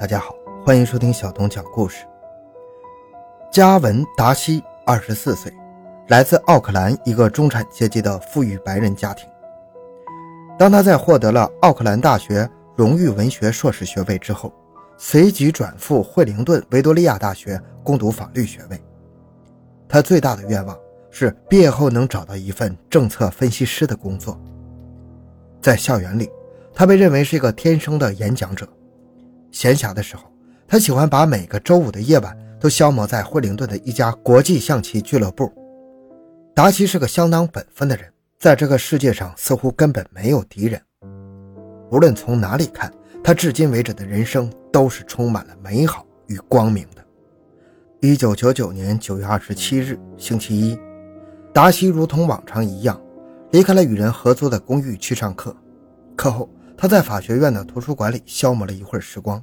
大家好，欢迎收听小东讲故事。加文·达西，二十四岁，来自奥克兰一个中产阶级的富裕白人家庭。当他在获得了奥克兰大学荣誉文学硕士学位之后，随即转赴惠灵顿维多利亚大学攻读法律学位。他最大的愿望是毕业后能找到一份政策分析师的工作。在校园里，他被认为是一个天生的演讲者。闲暇的时候，他喜欢把每个周五的夜晚都消磨在惠灵顿的一家国际象棋俱乐部。达西是个相当本分的人，在这个世界上似乎根本没有敌人。无论从哪里看，他至今为止的人生都是充满了美好与光明的。一九九九年九月二十七日，星期一，达西如同往常一样，离开了与人合租的公寓去上课。课后。他在法学院的图书馆里消磨了一会儿时光。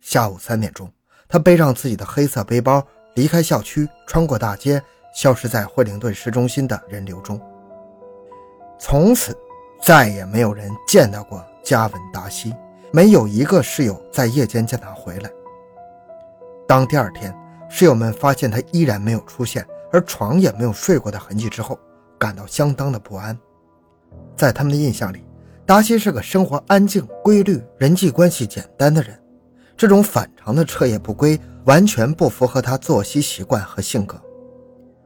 下午三点钟，他背上自己的黑色背包，离开校区，穿过大街，消失在惠灵顿市中心的人流中。从此，再也没有人见到过加文·达西，没有一个室友在夜间见他回来。当第二天室友们发现他依然没有出现，而床也没有睡过的痕迹之后，感到相当的不安。在他们的印象里，达西是个生活安静、规律、人际关系简单的人，这种反常的彻夜不归完全不符合他作息习惯和性格。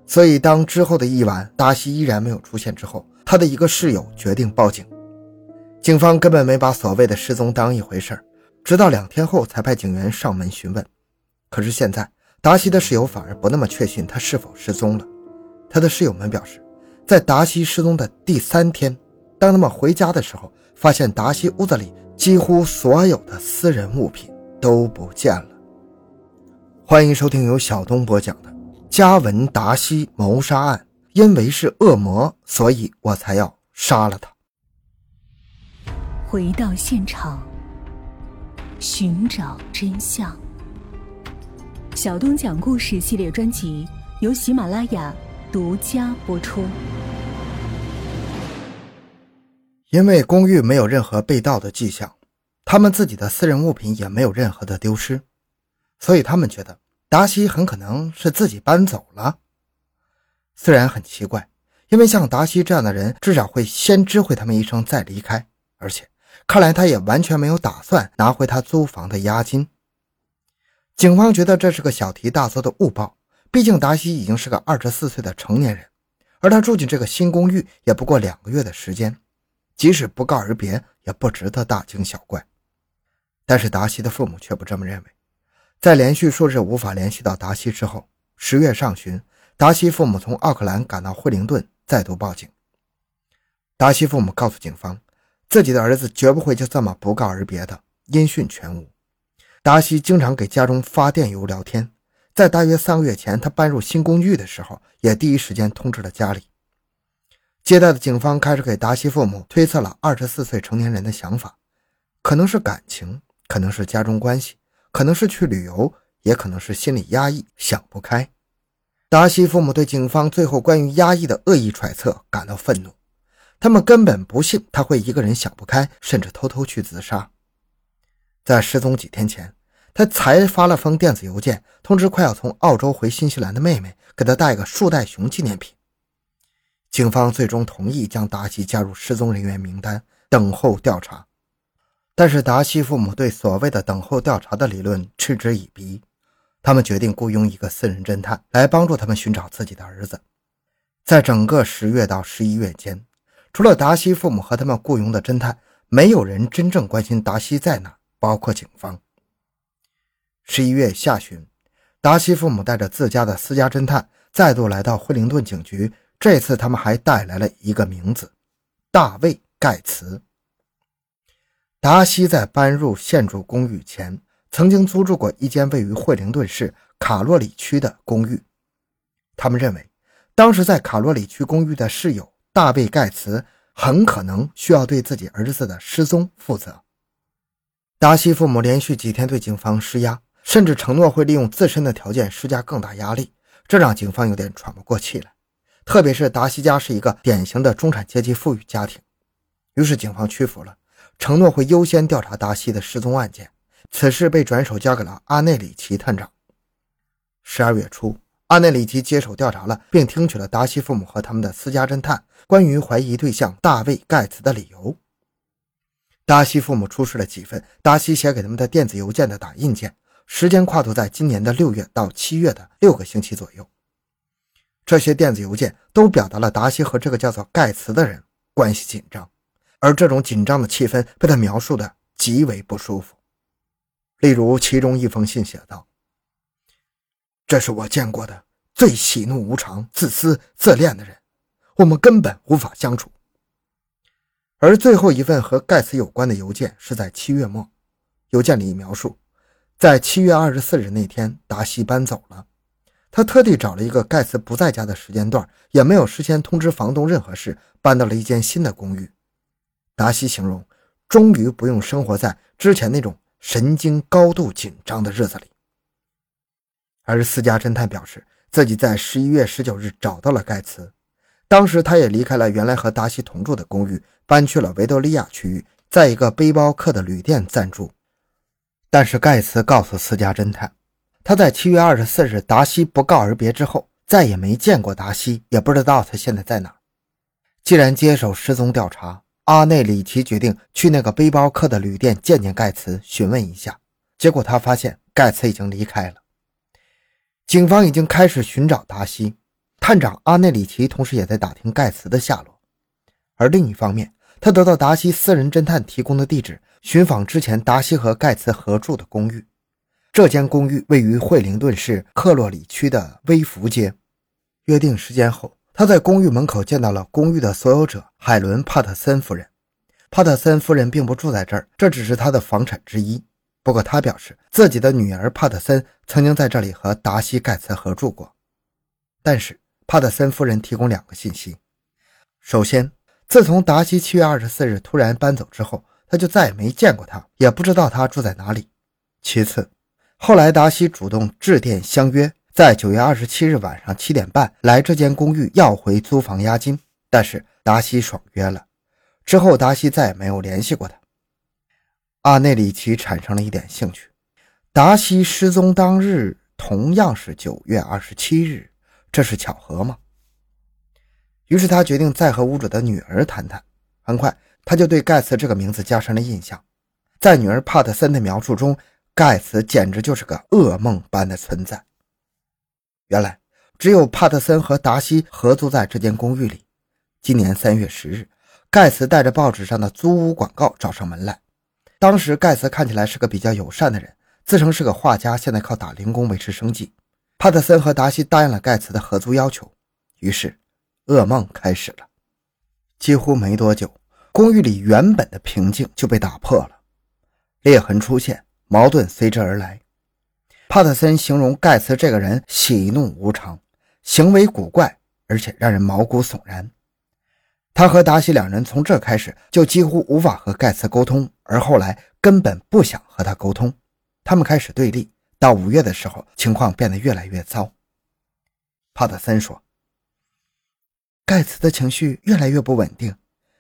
所以，当之后的一晚达西依然没有出现之后，他的一个室友决定报警。警方根本没把所谓的失踪当一回事直到两天后才派警员上门询问。可是现在，达西的室友反而不那么确信他是否失踪了。他的室友们表示，在达西失踪的第三天。当他们回家的时候，发现达西屋子里几乎所有的私人物品都不见了。欢迎收听由小东播讲的《加文·达西谋杀案》，因为是恶魔，所以我才要杀了他。回到现场，寻找真相。小东讲故事系列专辑由喜马拉雅独家播出。因为公寓没有任何被盗的迹象，他们自己的私人物品也没有任何的丢失，所以他们觉得达西很可能是自己搬走了。虽然很奇怪，因为像达西这样的人，至少会先知会他们一声再离开，而且看来他也完全没有打算拿回他租房的押金。警方觉得这是个小题大做的误报，毕竟达西已经是个二十四岁的成年人，而他住进这个新公寓也不过两个月的时间。即使不告而别，也不值得大惊小怪。但是达西的父母却不这么认为。在连续数日无法联系到达西之后，十月上旬，达西父母从奥克兰赶到惠灵顿，再度报警。达西父母告诉警方，自己的儿子绝不会就这么不告而别的，音讯全无。达西经常给家中发电邮聊天，在大约三个月前，他搬入新公寓的时候，也第一时间通知了家里。接待的警方开始给达西父母推测了二十四岁成年人的想法，可能是感情，可能是家中关系，可能是去旅游，也可能是心理压抑，想不开。达西父母对警方最后关于压抑的恶意揣测感到愤怒，他们根本不信他会一个人想不开，甚至偷偷去自杀。在失踪几天前，他才发了封电子邮件通知快要从澳洲回新西兰的妹妹，给他带个树袋熊纪念品。警方最终同意将达西加入失踪人员名单，等候调查。但是达西父母对所谓的“等候调查”的理论嗤之以鼻，他们决定雇佣一个私人侦探来帮助他们寻找自己的儿子。在整个十月到十一月间，除了达西父母和他们雇佣的侦探，没有人真正关心达西在哪，包括警方。十一月下旬，达西父母带着自家的私家侦探再度来到惠灵顿警局。这次他们还带来了一个名字，大卫·盖茨。达西在搬入现住公寓前，曾经租住过一间位于惠灵顿市卡洛里区的公寓。他们认为，当时在卡洛里区公寓的室友大卫·盖茨很可能需要对自己儿子的失踪负责。达西父母连续几天对警方施压，甚至承诺会利用自身的条件施加更大压力，这让警方有点喘不过气来。特别是达西家是一个典型的中产阶级富裕家庭，于是警方屈服了，承诺会优先调查达西的失踪案件，此事被转手交给了阿内里奇探长。十二月初，阿内里奇接手调查了，并听取了达西父母和他们的私家侦探关于怀疑对象大卫·盖茨的理由。达西父母出示了几份达西写给他们的电子邮件的打印件，时间跨度在今年的六月到七月的六个星期左右。这些电子邮件都表达了达西和这个叫做盖茨的人关系紧张，而这种紧张的气氛被他描述的极为不舒服。例如，其中一封信写道：“这是我见过的最喜怒无常、自私自恋的人，我们根本无法相处。”而最后一份和盖茨有关的邮件是在七月末，邮件里描述，在七月二十四日那天，达西搬走了。他特地找了一个盖茨不在家的时间段，也没有事先通知房东任何事，搬到了一间新的公寓。达西形容，终于不用生活在之前那种神经高度紧张的日子里。而私家侦探表示，自己在十一月十九日找到了盖茨。当时他也离开了原来和达西同住的公寓，搬去了维多利亚区域，在一个背包客的旅店暂住。但是盖茨告诉私家侦探，他在七月二十四日达西不告而别之后，再也没见过达西，也不知道他现在在哪。既然接手失踪调查，阿内里奇决定去那个背包客的旅店见见盖茨，询问一下。结果他发现盖茨已经离开了。警方已经开始寻找达西。探长阿内里奇同时也在打听盖茨的下落，而另一方面，他得到达西私人侦探提供的地址，寻访之前达西和盖茨合住的公寓。这间公寓位于惠灵顿市克洛里区的威福街。约定时间后，他在公寓门口见到了公寓的所有者海伦·帕特森夫人。帕特森夫人并不住在这儿，这只是他的房产之一。不过，他表示自己的女儿帕特森曾经在这里和达西·盖茨合住过，但是。帕特森夫人提供两个信息：首先，自从达西七月二十四日突然搬走之后，他就再也没见过他，也不知道他住在哪里；其次，后来达西主动致电相约，在九月二十七日晚上七点半来这间公寓要回租房押金，但是达西爽约了。之后，达西再也没有联系过他。阿内里奇产生了一点兴趣：达西失踪当日同样是九月二十七日。这是巧合吗？于是他决定再和屋主的女儿谈谈。很快，他就对盖茨这个名字加深了印象。在女儿帕特森的描述中，盖茨简直就是个噩梦般的存在。原来，只有帕特森和达西合租在这间公寓里。今年三月十日，盖茨带着报纸上的租屋广告找上门来。当时，盖茨看起来是个比较友善的人，自称是个画家，现在靠打零工维持生计。帕特森和达西答应了盖茨的合租要求，于是噩梦开始了。几乎没多久，公寓里原本的平静就被打破了，裂痕出现，矛盾随之而来。帕特森形容盖茨这个人喜怒无常，行为古怪，而且让人毛骨悚然。他和达西两人从这开始就几乎无法和盖茨沟通，而后来根本不想和他沟通，他们开始对立。到五月的时候，情况变得越来越糟。帕特森说：“盖茨的情绪越来越不稳定。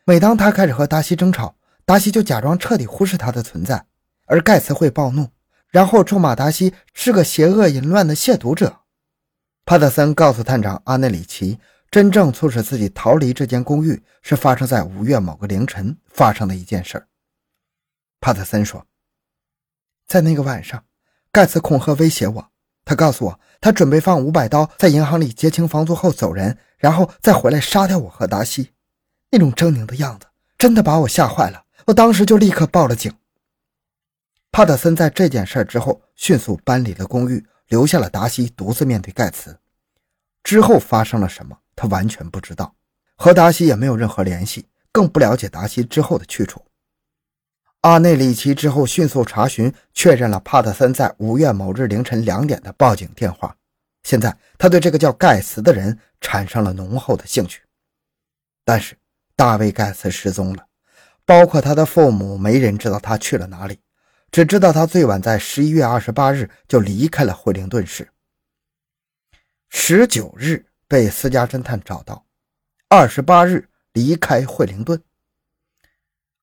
每当他开始和达西争吵，达西就假装彻底忽视他的存在，而盖茨会暴怒，然后咒骂达西是个邪恶淫乱的亵渎者。”帕特森告诉探长阿内里奇，真正促使自己逃离这间公寓是发生在五月某个凌晨发生的一件事。帕特森说：“在那个晚上。”盖茨恐吓威胁我，他告诉我，他准备放五百刀在银行里结清房租后走人，然后再回来杀掉我和达西。那种狰狞的样子真的把我吓坏了，我当时就立刻报了警。帕特森在这件事之后迅速搬离了公寓，留下了达西独自面对盖茨。之后发生了什么，他完全不知道，和达西也没有任何联系，更不了解达西之后的去处。阿内里奇之后迅速查询，确认了帕特森在五月某日凌晨两点的报警电话。现在他对这个叫盖茨的人产生了浓厚的兴趣。但是大卫·盖茨失踪了，包括他的父母，没人知道他去了哪里，只知道他最晚在十一月二十八日就离开了惠灵顿市。十九日被私家侦探找到，二十八日离开惠灵顿。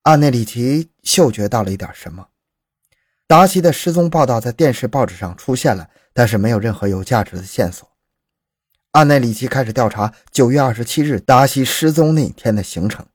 阿内里奇嗅觉到了一点什么，达西的失踪报道在电视、报纸上出现了，但是没有任何有价值的线索。安内里奇开始调查九月二十七日达西失踪那天的行程。